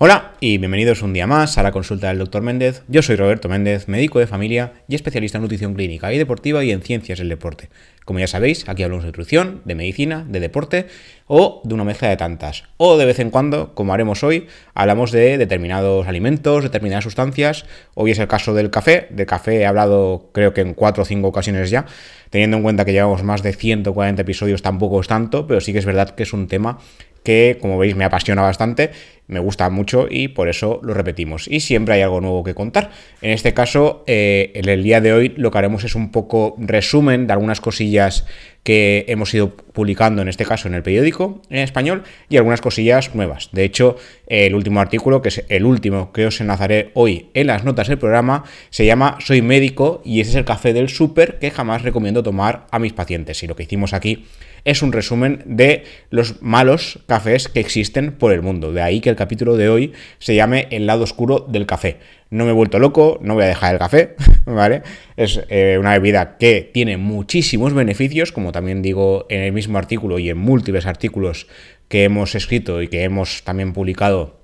Hola y bienvenidos un día más a la consulta del Dr. Méndez. Yo soy Roberto Méndez, médico de familia y especialista en nutrición clínica y deportiva y en ciencias del deporte. Como ya sabéis, aquí hablamos de nutrición, de medicina, de deporte o de una mezcla de tantas. O de vez en cuando, como haremos hoy, hablamos de determinados alimentos, determinadas sustancias. Hoy es el caso del café. De café he hablado creo que en cuatro o cinco ocasiones ya. Teniendo en cuenta que llevamos más de 140 episodios tampoco es tanto, pero sí que es verdad que es un tema que como veis me apasiona bastante, me gusta mucho y por eso lo repetimos. Y siempre hay algo nuevo que contar. En este caso, eh, en el día de hoy lo que haremos es un poco resumen de algunas cosillas que hemos ido publicando, en este caso en el periódico en español, y algunas cosillas nuevas. De hecho, el último artículo, que es el último que os enlazaré hoy en las notas del programa, se llama Soy médico y ese es el café del súper que jamás recomiendo tomar a mis pacientes. Y lo que hicimos aquí es un resumen de los malos cafés que existen por el mundo. De ahí que el capítulo de hoy se llame El lado oscuro del café. No me he vuelto loco, no voy a dejar el café, ¿vale? Es eh, una bebida que tiene muchísimos beneficios, como también digo en el mismo artículo y en múltiples artículos que hemos escrito y que hemos también publicado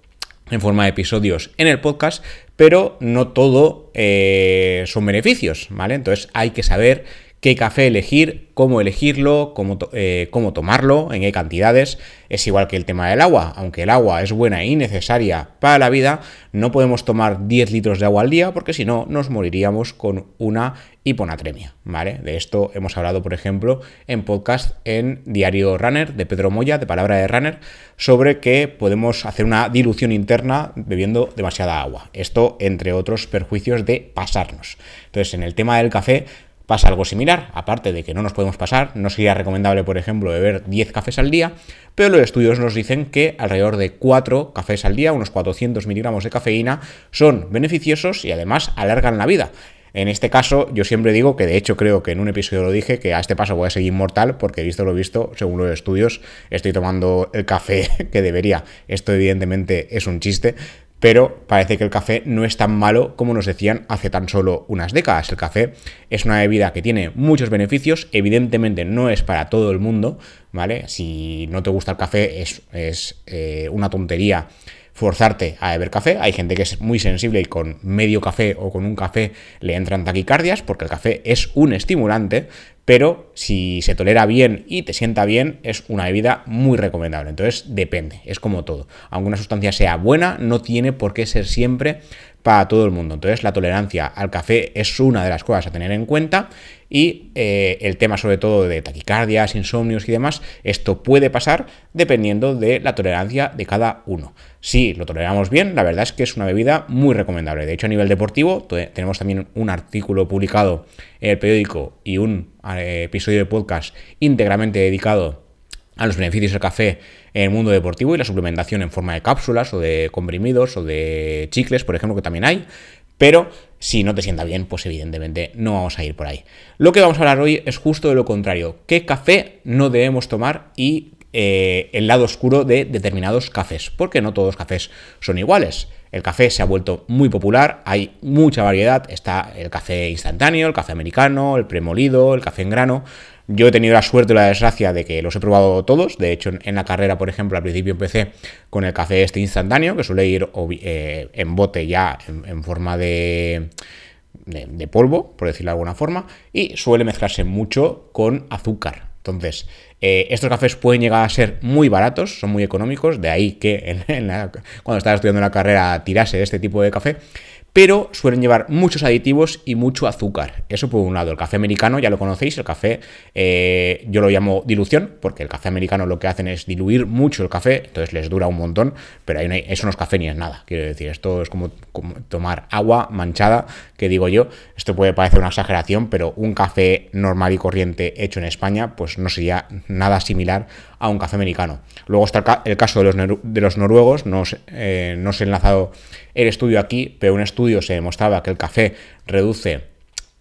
en forma de episodios en el podcast, pero no todo eh, son beneficios, ¿vale? Entonces hay que saber qué café elegir, cómo elegirlo, cómo, eh, cómo, tomarlo, en qué cantidades. Es igual que el tema del agua. Aunque el agua es buena y necesaria para la vida, no podemos tomar 10 litros de agua al día porque si no nos moriríamos con una hiponatremia. ¿vale? De esto hemos hablado, por ejemplo, en podcast en Diario Runner de Pedro Moya, de Palabra de Runner, sobre que podemos hacer una dilución interna bebiendo demasiada agua. Esto, entre otros perjuicios de pasarnos. Entonces, en el tema del café, pasa algo similar, aparte de que no nos podemos pasar, no sería recomendable, por ejemplo, beber 10 cafés al día, pero los estudios nos dicen que alrededor de 4 cafés al día, unos 400 miligramos de cafeína, son beneficiosos y además alargan la vida. En este caso, yo siempre digo que de hecho creo que en un episodio lo dije, que a este paso voy a seguir inmortal, porque visto lo visto, según los estudios, estoy tomando el café que debería. Esto evidentemente es un chiste, pero parece que el café no es tan malo como nos decían hace tan solo unas décadas. El café es una bebida que tiene muchos beneficios, evidentemente no es para todo el mundo, ¿vale? Si no te gusta el café es, eh, una tontería forzarte a beber café. Hay gente que es muy sensible y con medio café o con un café le entran taquicardias porque el café es un estimulante, pero si se tolera bien y te sienta bien, es una bebida muy recomendable. Entonces depende, es como todo. Aunque una sustancia sea buena, no tiene por qué ser siempre para todo el mundo. Entonces la tolerancia al café es una de las cosas a tener en cuenta y eh, el tema sobre todo de taquicardias, insomnios y demás, esto puede pasar dependiendo de la tolerancia de cada uno. Si lo toleramos bien, la verdad es que es una bebida muy recomendable. De hecho, a nivel deportivo, tenemos también un artículo publicado en el periódico y un eh, episodio de podcast íntegramente dedicado a los beneficios del café en el mundo deportivo y la suplementación en forma de cápsulas o de comprimidos o de chicles, por ejemplo, que también hay. Pero si no te sienta bien, pues evidentemente no vamos a ir por ahí. Lo que vamos a hablar hoy es justo de lo contrario. ¿Qué café no debemos tomar y eh, el lado oscuro de determinados cafés? Porque no todos los cafés son iguales. El café se ha vuelto muy popular, hay mucha variedad. Está el café instantáneo, el café americano, el premolido, el café en grano. Yo he tenido la suerte o la desgracia de que los he probado todos. De hecho, en la carrera, por ejemplo, al principio empecé con el café este instantáneo, que suele ir eh, en bote ya en, forma de, de, polvo, por decirlo de alguna forma, y suele mezclarse mucho con azúcar. Entonces, eh, estos cafés pueden llegar a ser muy baratos, son muy económicos, de ahí que cuando estaba estudiando la carrera tirase de este tipo de café pero suelen llevar muchos aditivos y mucho azúcar. Eso por un lado. El café americano, ya lo conocéis, el café eh, yo lo llamo dilución, porque el café americano lo que hacen es diluir mucho el café, entonces les dura un montón, pero ahí eso no es café ni es nada. Quiero decir, esto es como, tomar agua manchada, que digo yo, esto puede parecer una exageración, pero un café normal y corriente hecho en España, pues no sería nada similar a un café americano. Luego está el caso de los, de los noruegos, no, eh, no se ha enlazado el estudio aquí, pero un estudio se demostraba que el café reduce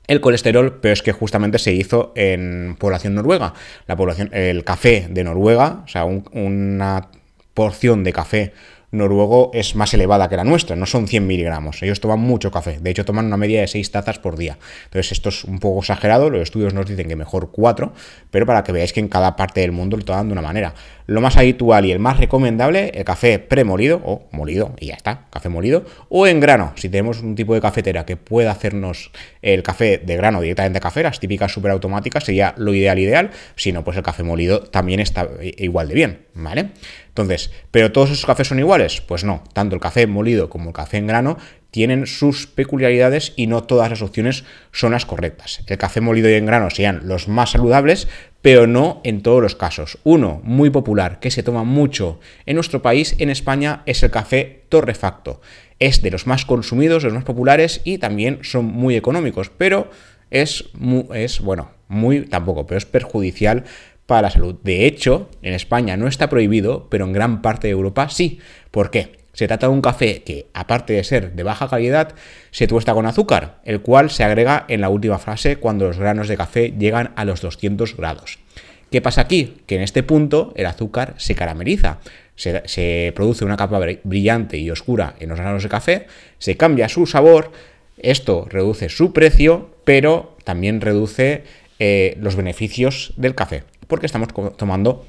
el colesterol, pero es que justamente se hizo en población noruega. La población, el café de Noruega, o sea, una porción de café noruego es más elevada que la nuestra, no son 100 miligramos. Ellos toman mucho café, de hecho toman una media de 6 tazas por día. Entonces esto es un poco exagerado, los estudios nos dicen que mejor 4, pero para que veáis que en cada parte del mundo lo toman de una manera. Lo más habitual y el más recomendable, el café premolido o molido, y ya está, café molido, o en grano, si tenemos un tipo de cafetera que pueda hacernos el café de grano directamente de café, las típicas superautomáticas, sería lo ideal ideal, si no, pues el café molido también está igual de bien, ¿vale? Entonces, ¿pero todos esos cafés son iguales? Pues no, tanto el café molido como el café en grano tienen sus peculiaridades y no todas las opciones son las correctas. El café molido y en grano sean los más saludables, pero no en todos los casos. Uno muy popular que se toma mucho en nuestro país, en España, es el café torrefacto. Es de los más consumidos, de los más populares y también son muy económicos, pero es, es bueno, muy tampoco, pero es perjudicial para la salud. De hecho, en España no está prohibido, pero en gran parte de Europa sí. ¿Por qué? Se trata de un café que, aparte de ser de baja calidad, se tuesta con azúcar, el cual se agrega en la última fase cuando los granos de café llegan a los 200 grados. ¿Qué pasa aquí? Que en este punto el azúcar se carameliza, se, se produce una capa brillante y oscura en los granos de café, se cambia su sabor, esto reduce su precio, pero también reduce eh, los beneficios del café, porque estamos tomando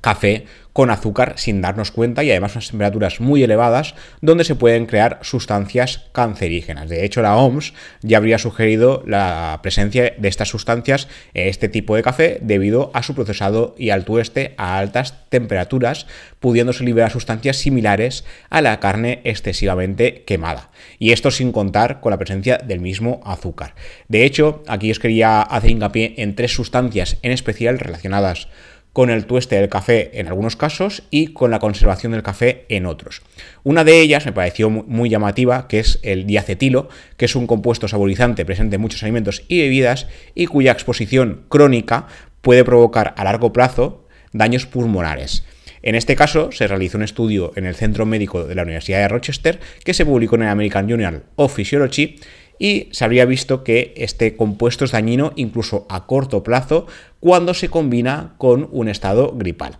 café con azúcar sin darnos cuenta y además unas temperaturas muy elevadas donde se pueden crear sustancias cancerígenas. De hecho, la OMS ya habría sugerido la presencia de estas sustancias en este tipo de café debido a su procesado y al tueste a altas temperaturas, pudiéndose liberar sustancias similares a la carne excesivamente quemada. Y esto sin contar con la presencia del mismo azúcar. De hecho, aquí os quería hacer hincapié en tres sustancias en especial relacionadas con el tueste del café en algunos casos y con la conservación del café en otros. Una de ellas me pareció muy llamativa, que es el diacetilo, que es un compuesto saborizante presente en muchos alimentos y bebidas y cuya exposición crónica puede provocar a largo plazo daños pulmonares. En este caso, se realizó un estudio en el Centro Médico de la Universidad de Rochester que se publicó en el American Journal of Physiology y se habría visto que este compuesto es dañino incluso a corto plazo cuando se combina con un estado gripal.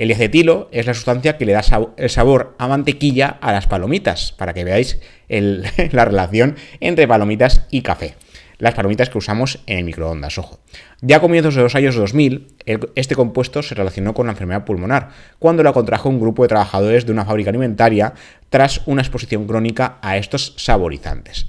El acetilo es la sustancia que le da el sabor a mantequilla a las palomitas, para que veáis la relación entre palomitas y café. Las palomitas que usamos en el microondas, ojo. Ya a comienzos de los años 2000, este compuesto se relacionó con la enfermedad pulmonar, cuando la contrajo un grupo de trabajadores de una fábrica alimentaria tras una exposición crónica a estos saborizantes.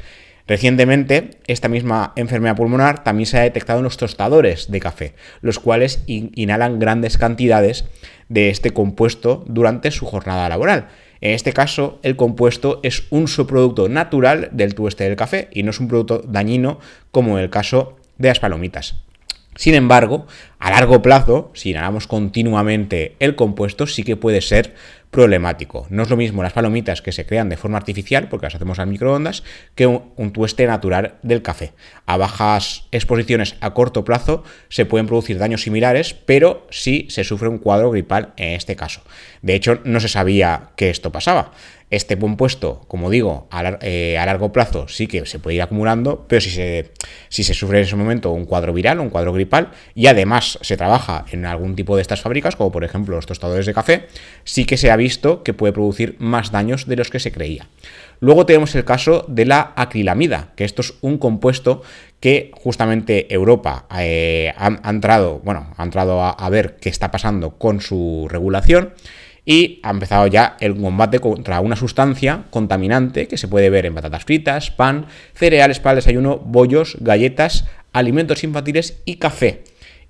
Recientemente, esta misma enfermedad pulmonar también se ha detectado en los tostadores de café, los cuales inhalan grandes cantidades de este compuesto durante su jornada laboral. En este caso, el compuesto es un subproducto natural del tueste del café y no es un producto dañino como en el caso de las palomitas. Sin embargo, a largo plazo, si inhalamos continuamente el compuesto, sí que puede ser problemático. No es lo mismo las palomitas que se crean de forma artificial, porque las hacemos al microondas, que un, tueste natural del café. A bajas exposiciones a corto plazo se pueden producir daños similares, pero sí se sufre un cuadro gripal en este caso. De hecho, no se sabía que esto pasaba. Este compuesto, como digo, eh, a, largo plazo sí que se puede ir acumulando, pero si se, si se sufre en ese momento un cuadro viral, un cuadro gripal, y además se trabaja en algún tipo de estas fábricas, como por ejemplo los tostadores de café, sí que se ha visto que puede producir más daños de los que se creía. Luego tenemos el caso de la acrilamida, que esto es un compuesto que justamente Europa eh, ha, entrado, bueno, ha entrado a ver qué está pasando con su regulación y ha empezado ya el combate contra una sustancia contaminante que se puede ver en patatas fritas, pan, cereales para el desayuno, bollos, galletas, alimentos infantiles y café.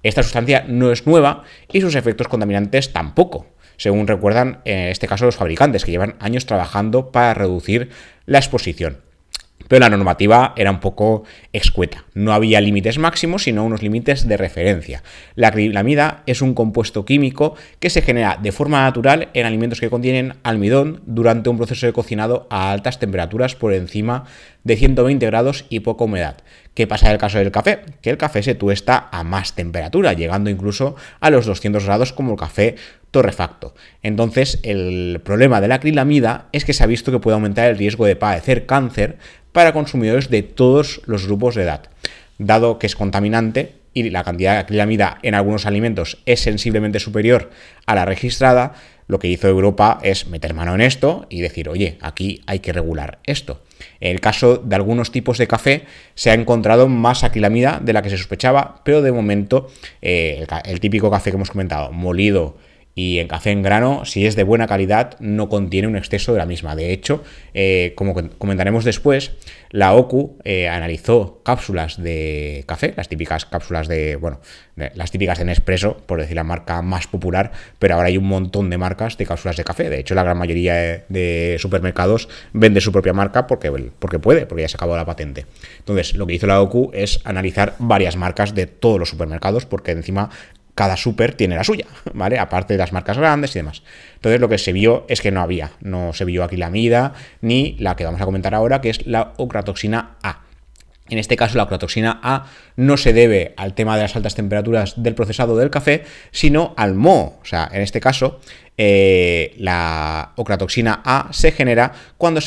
Esta sustancia no es nueva y sus efectos contaminantes tampoco, según recuerdan en este caso los fabricantes que llevan años trabajando para reducir la exposición pero la normativa era un poco escueta. No había límites máximos, sino unos límites de referencia. La acrilamida es un compuesto químico que se genera de forma natural en alimentos que contienen almidón durante un proceso de cocinado a altas temperaturas por encima de 120 grados y poca humedad. ¿Qué pasa en el caso del café? Que el café se tuesta a más temperatura, llegando incluso a los 200 grados como el café torrefacto. Entonces, el problema de la acrilamida es que se ha visto que puede aumentar el riesgo de padecer cáncer para consumidores de todos los grupos de edad. Dado que es contaminante y la cantidad de acrilamida en algunos alimentos es sensiblemente superior a la registrada, lo que hizo Europa es meter mano en esto y decir, oye, aquí hay que regular esto. En el caso de algunos tipos de café se ha encontrado más acrilamida de la que se sospechaba, pero de momento eh, el, el típico café que hemos comentado, molido, y en café en grano, si es de buena calidad, no contiene un exceso de la misma. De hecho, eh, como comentaremos después, la OCU eh, analizó cápsulas de café, las típicas cápsulas de, bueno, las típicas de Nespresso, por decir la marca más popular, pero ahora hay un montón de marcas de cápsulas de café. De hecho, la gran mayoría de supermercados vende su propia marca porque, porque puede, porque ya se acabó la patente. Entonces, lo que hizo la OCU es analizar varias marcas de todos los supermercados, porque encima cada súper tiene la suya, ¿vale? Aparte de las marcas grandes y demás. Entonces lo que se vio es que no había, no se vio aquí la mida ni la que vamos a comentar ahora, que es la ocratoxina A. En este caso, la ocratoxina A no se debe al tema de las altas temperaturas del procesado del café, sino al moho. O sea, en este caso, eh, la ocratoxina A se genera cuando,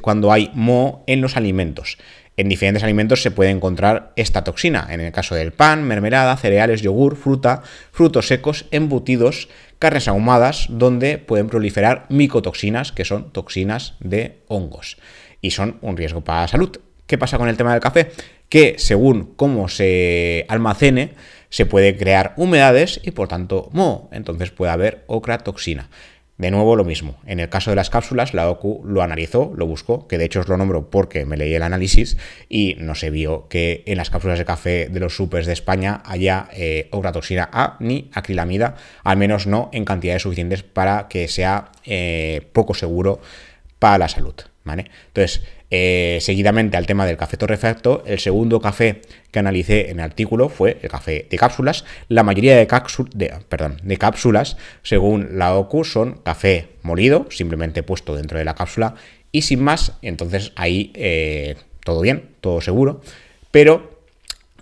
cuando hay moho en los alimentos. En diferentes alimentos se puede encontrar esta toxina, en el caso del pan, mermelada, cereales, yogur, fruta, frutos secos, embutidos, carnes ahumadas, donde pueden proliferar micotoxinas, que son toxinas de hongos, y son un riesgo para la salud. ¿Qué pasa con el tema del café? Que según cómo se almacene, se puede crear humedades y por tanto moho, entonces puede haber ocratoxina. De nuevo lo mismo. En el caso de las cápsulas, la OCU lo analizó, lo buscó, que de hecho os lo nombro porque me leí el análisis y no se vio que en las cápsulas de café de los supers de España haya eh, ocratoxina A ni acrilamida, al menos no en cantidades suficientes para que sea eh, poco seguro para la salud. ¿vale? Entonces, eh, seguidamente al tema del café torrefacto, el segundo café que analicé en el artículo fue el café de cápsulas. La mayoría de, cápsulas, según la OCU, son café molido, simplemente puesto dentro de la cápsula y sin más. Entonces ahí eh, todo bien, todo seguro. Pero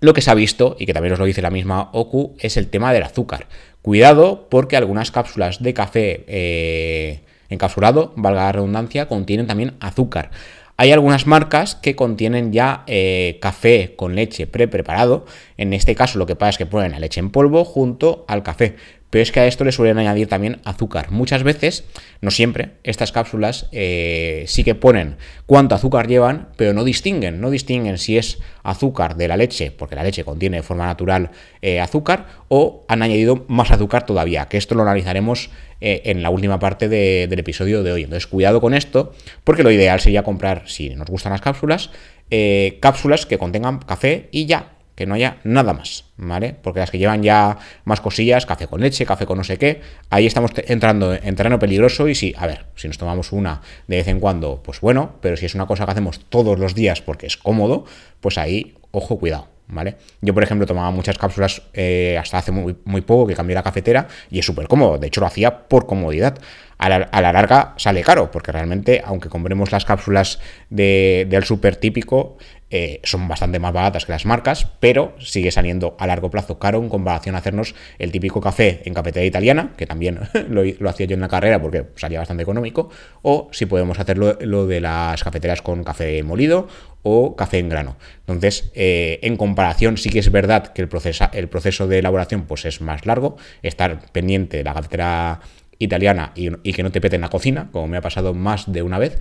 lo que se ha visto, y que también os lo dice la misma OCU, es el tema del azúcar. Cuidado porque algunas cápsulas de café eh, encapsulado, valga la redundancia, contienen también azúcar. Hay algunas marcas que contienen ya eh, café con leche pre-preparado. En este caso lo que pasa es que ponen la leche en polvo junto al café. Pero es que a esto le suelen añadir también azúcar. Muchas veces, no siempre, estas cápsulas eh, sí que ponen cuánto azúcar llevan, pero no distinguen. No distinguen si es azúcar de la leche, porque la leche contiene de forma natural eh, azúcar, o han añadido más azúcar todavía, que esto lo analizaremos eh, en la última parte del episodio de hoy. Entonces, cuidado con esto, porque lo ideal sería comprar, si nos gustan las cápsulas, eh, cápsulas que contengan café y ya, que no haya nada más, ¿vale? Porque las que llevan ya más cosillas, café con leche, café con no sé qué, ahí estamos entrando en terreno peligroso y si, a ver, si nos tomamos una de vez en cuando, pues bueno, pero si es una cosa que hacemos todos los días porque es cómodo, pues ahí, ojo, cuidado. ¿Vale? Yo, por ejemplo, tomaba muchas cápsulas eh, hasta hace muy, muy, poco que cambié la cafetera y es súper cómodo. De hecho, lo hacía por comodidad. A la, larga sale caro, porque realmente, aunque compremos las cápsulas del súper típico, eh, son bastante más baratas que las marcas, pero sigue saliendo a largo plazo caro en comparación a hacernos el típico café en cafetera italiana, que también lo, hacía yo en la carrera porque salía bastante económico, o si podemos hacerlo lo de las cafeteras con café molido o café en grano. Entonces, eh, en comparación, sí que es verdad que el, el proceso de elaboración pues, es más largo, estar pendiente de la cafetera italiana y, y que no te pete en la cocina, como me ha pasado más de una vez,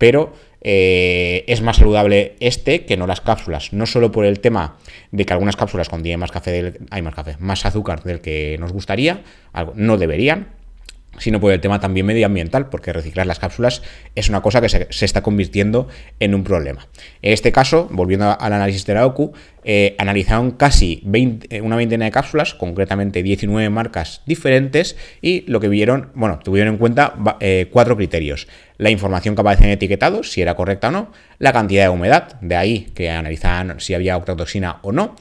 pero eh, es más saludable este que no las cápsulas. No solo por el tema de que algunas cápsulas contienen más café, del, hay más café, más azúcar del que nos gustaría, no deberían, sino por el tema también medioambiental, porque reciclar las cápsulas es una cosa que se, está convirtiendo en un problema. En este caso, volviendo al análisis de la OCU, eh, analizaron casi 20, eh, una veintena de cápsulas, concretamente 19 marcas diferentes, y lo que vieron, bueno, tuvieron en cuenta eh, cuatro criterios. La información que aparece en etiquetados, si era correcta o no, la cantidad de humedad, de ahí que analizaban si había octatoxina o no,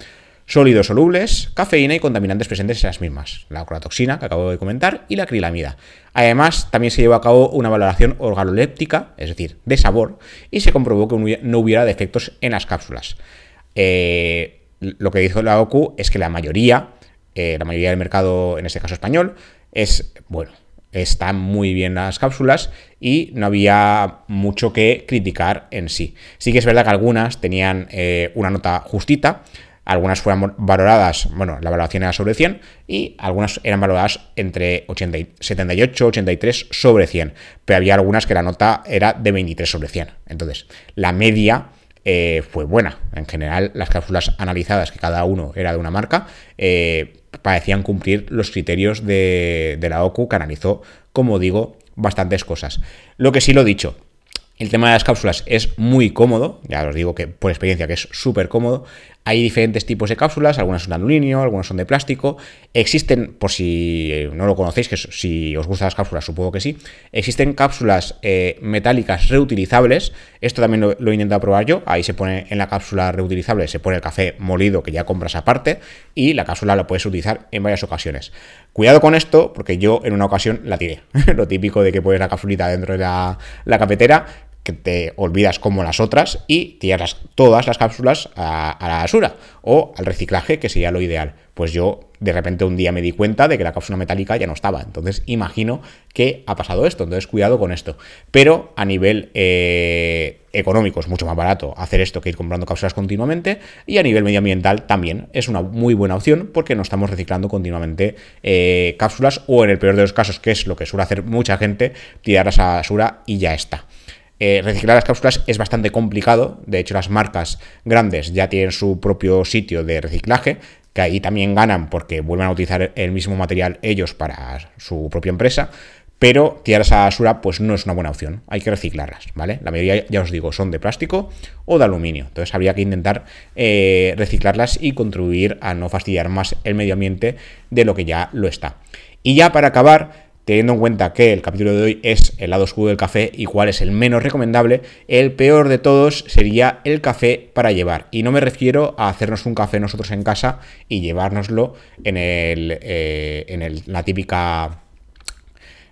sólidos solubles, cafeína y contaminantes presentes en las mismas, la ocratoxina que acabo de comentar y la acrilamida. Además, también se llevó a cabo una valoración organoléptica, es decir, de sabor, y se comprobó que no hubiera defectos en las cápsulas. Eh, lo que dijo la OCU es que la mayoría, eh, la mayoría del mercado, en este caso español, es, bueno, están muy bien las cápsulas y no había mucho que criticar en sí. Sí que es verdad que algunas tenían eh, una nota justita, algunas fueron valoradas, bueno, la valoración era sobre 100 y algunas eran valoradas entre 78, 83 sobre 100, pero había algunas que la nota era de 23 sobre 100. Entonces, la media eh, fue buena. En general, las cápsulas analizadas, que cada uno era de una marca, eh, parecían cumplir los criterios de, de la OCU, que analizó, como digo, bastantes cosas. Lo que sí lo he dicho, el tema de las cápsulas es muy cómodo, ya os digo que por experiencia que es súper cómodo. Hay diferentes tipos de cápsulas, algunas son de aluminio, algunas son de plástico. Existen, por si eh, no lo conocéis, que si os gustan las cápsulas, supongo que sí, existen cápsulas eh, metálicas reutilizables. Esto también lo, he intentado probar yo. Ahí se pone en la cápsula reutilizable, se pone el café molido que ya compras aparte y la cápsula la puedes utilizar en varias ocasiones. Cuidado con esto, porque yo en una ocasión la tiré. lo típico de que pones la cápsulita dentro de la, la cafetera que te olvidas como las otras y tiras todas las cápsulas a, la basura o al reciclaje, que sería lo ideal. Pues yo de repente un día me di cuenta de que la cápsula metálica ya no estaba. Entonces imagino que ha pasado esto. Entonces cuidado con esto. Pero a nivel eh, económico es mucho más barato hacer esto que ir comprando cápsulas continuamente. Y a nivel medioambiental también es una muy buena opción porque no estamos reciclando continuamente eh, cápsulas o en el peor de los casos, que es lo que suele hacer mucha gente, tirarlas a la basura y ya está. Eh, reciclar las cápsulas es bastante complicado, de hecho las marcas grandes ya tienen su propio sitio de reciclaje, que ahí también ganan porque vuelven a utilizar el mismo material ellos para su propia empresa, pero tirarlas a la basura pues no es una buena opción, hay que reciclarlas, ¿vale? La mayoría, ya os digo, son de plástico o de aluminio, entonces habría que intentar eh, reciclarlas y contribuir a no fastidiar más el medio ambiente de lo que ya lo está. Y ya para acabar, teniendo en cuenta que el capítulo de hoy es el lado oscuro del café y cuál es el menos recomendable, el peor de todos sería el café para llevar. Y no me refiero a hacernos un café nosotros en casa y llevárnoslo en, el, eh, en la típica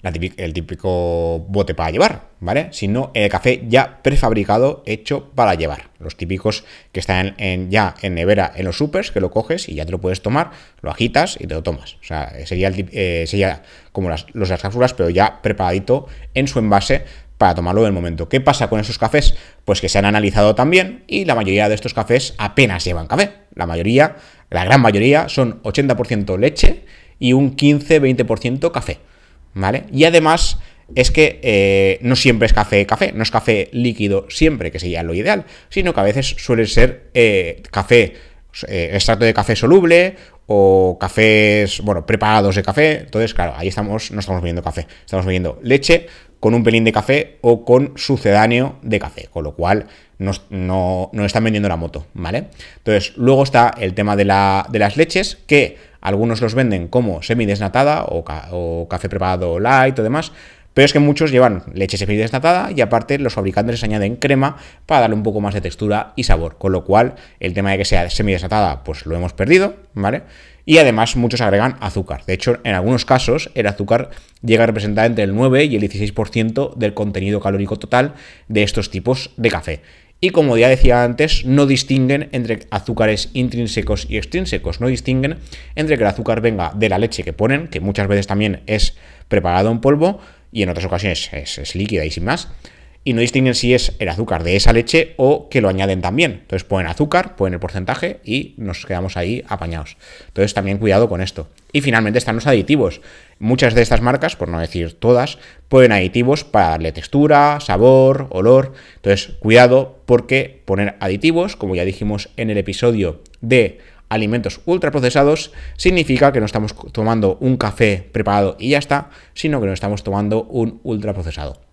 el típico bote para llevar, ¿vale? Sino el café ya prefabricado, hecho para llevar. Los típicos que están en, ya en nevera en los supers, que lo coges y ya te lo puedes tomar, lo agitas y te lo tomas. O sea, sería, el, eh, sería como las, los las cápsulas, pero ya preparadito en su envase para tomarlo en el momento. ¿Qué pasa con esos cafés? Pues que se han analizado también y la mayoría de estos cafés apenas llevan café. La mayoría, la gran mayoría, son 80% leche y un 15-20% café. ¿Vale? Y además es que eh, no siempre es café café, no es café líquido siempre, que sería lo ideal, sino que a veces suele ser eh, café, eh, extracto de café soluble o cafés, bueno, preparados de café. Entonces, claro, ahí estamos, no estamos bebiendo café, estamos bebiendo leche con un pelín de café o con sucedáneo de café, con lo cual no, no, están vendiendo la moto, ¿vale? Entonces, luego está el tema de, la, de las leches, que algunos los venden como semidesnatada o, o café preparado light o demás, pero es que muchos llevan leche semidesnatada y aparte los fabricantes les añaden crema para darle un poco más de textura y sabor, con lo cual el tema de que sea semidesnatada pues lo hemos perdido, ¿vale? Y además muchos agregan azúcar. De hecho, en algunos casos el azúcar llega a representar entre el 9 y el 16% del contenido calórico total de estos tipos de café. Y como ya decía antes, no distinguen entre azúcares intrínsecos y extrínsecos, no distinguen entre que el azúcar venga de la leche que ponen, que muchas veces también es preparado en polvo y en otras ocasiones es, líquida y sin más, y no distinguen si es el azúcar de esa leche o que lo añaden también. Entonces ponen azúcar, ponen el porcentaje y nos quedamos ahí apañados. Entonces también cuidado con esto. Y finalmente están los aditivos. Muchas de estas marcas, por no decir todas, ponen aditivos para darle textura, sabor, olor. Entonces cuidado porque poner aditivos, como ya dijimos en el episodio de alimentos ultraprocesados significa que no estamos tomando un café preparado y ya está, sino que no estamos tomando un ultraprocesado.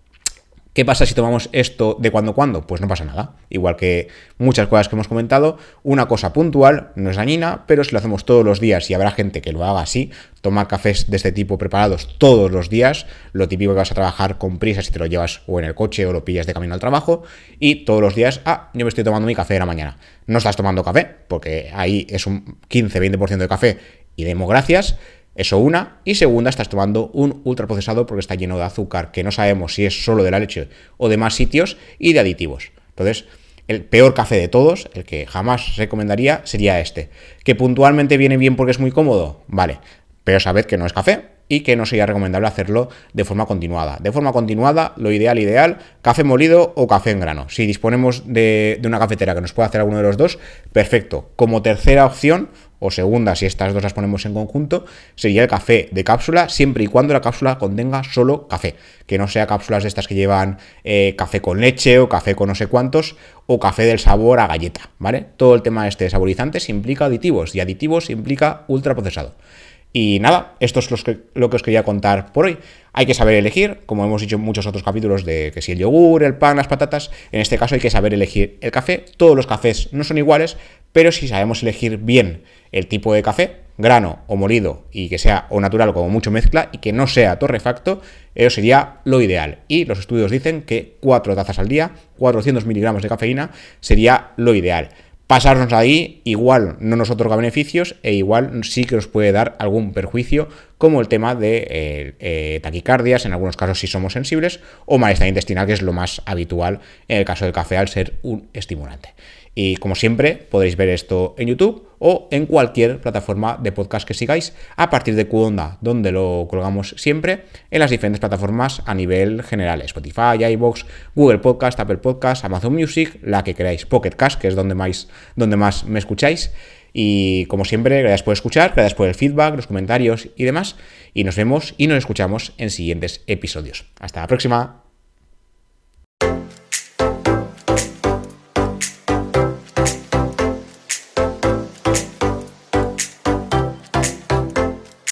¿Qué pasa si tomamos esto de cuando en cuando? Pues no pasa nada. Igual que muchas cosas que hemos comentado, una cosa puntual no es dañina, pero si lo hacemos todos los días y habrá gente que lo haga así, tomar cafés de este tipo preparados todos los días, lo típico que vas a trabajar con prisa si te lo llevas o en el coche o lo pillas de camino al trabajo, y todos los días, ah, yo me estoy tomando mi café de la mañana. No estás tomando café, porque ahí es un 15-20% de café y demos gracias eso una. Y segunda, estás tomando un ultraprocesado porque está lleno de azúcar, que no sabemos si es solo de la leche o de más sitios, y de aditivos. Entonces, el peor café de todos, el que jamás recomendaría, sería este. Que puntualmente viene bien porque es muy cómodo, vale. Pero sabed que no es café, y que no sería recomendable hacerlo de forma continuada. De forma continuada, lo ideal, ideal, café molido o café en grano. Si disponemos de, de una cafetera que nos pueda hacer alguno de los dos, perfecto. Como tercera opción, o segunda, si estas dos las ponemos en conjunto, sería el café de cápsula, siempre y cuando la cápsula contenga solo café, que no sea cápsulas de estas que llevan eh, café con leche o café con no sé cuántos, o café del sabor a galleta, ¿vale? Todo el tema este de saborizantes implica aditivos y aditivos implica ultraprocesado. Y nada, esto es lo que os quería contar por hoy. Hay que saber elegir, como hemos dicho en muchos otros capítulos de que si el yogur, el pan, las patatas, en este caso hay que saber elegir el café. Todos los cafés no son iguales, pero si sabemos elegir bien el tipo de café, grano o molido, y que sea o natural o como mucho mezcla, y que no sea torrefacto, eso sería lo ideal. Y los estudios dicen que 4 tazas al día, 400 miligramos de cafeína, sería lo ideal pasarnos ahí igual no nos otorga beneficios e igual sí que nos puede dar algún perjuicio, como el tema de eh, eh, taquicardias, en algunos casos si somos sensibles, o malestar intestinal, que es lo más habitual en el caso del café al ser un estimulante. Y como siempre, podéis ver esto en YouTube o en cualquier plataforma de podcast que sigáis a partir de Qonda, donde lo colgamos siempre en las diferentes plataformas a nivel general: Spotify, iBox, Google Podcast, Apple Podcast, Amazon Music, la que queráis, Pocket Cast, que es donde más, donde más me escucháis. Y como siempre, gracias por escuchar, gracias por el feedback, los comentarios y demás. Y nos vemos y nos escuchamos en siguientes episodios. Hasta la próxima.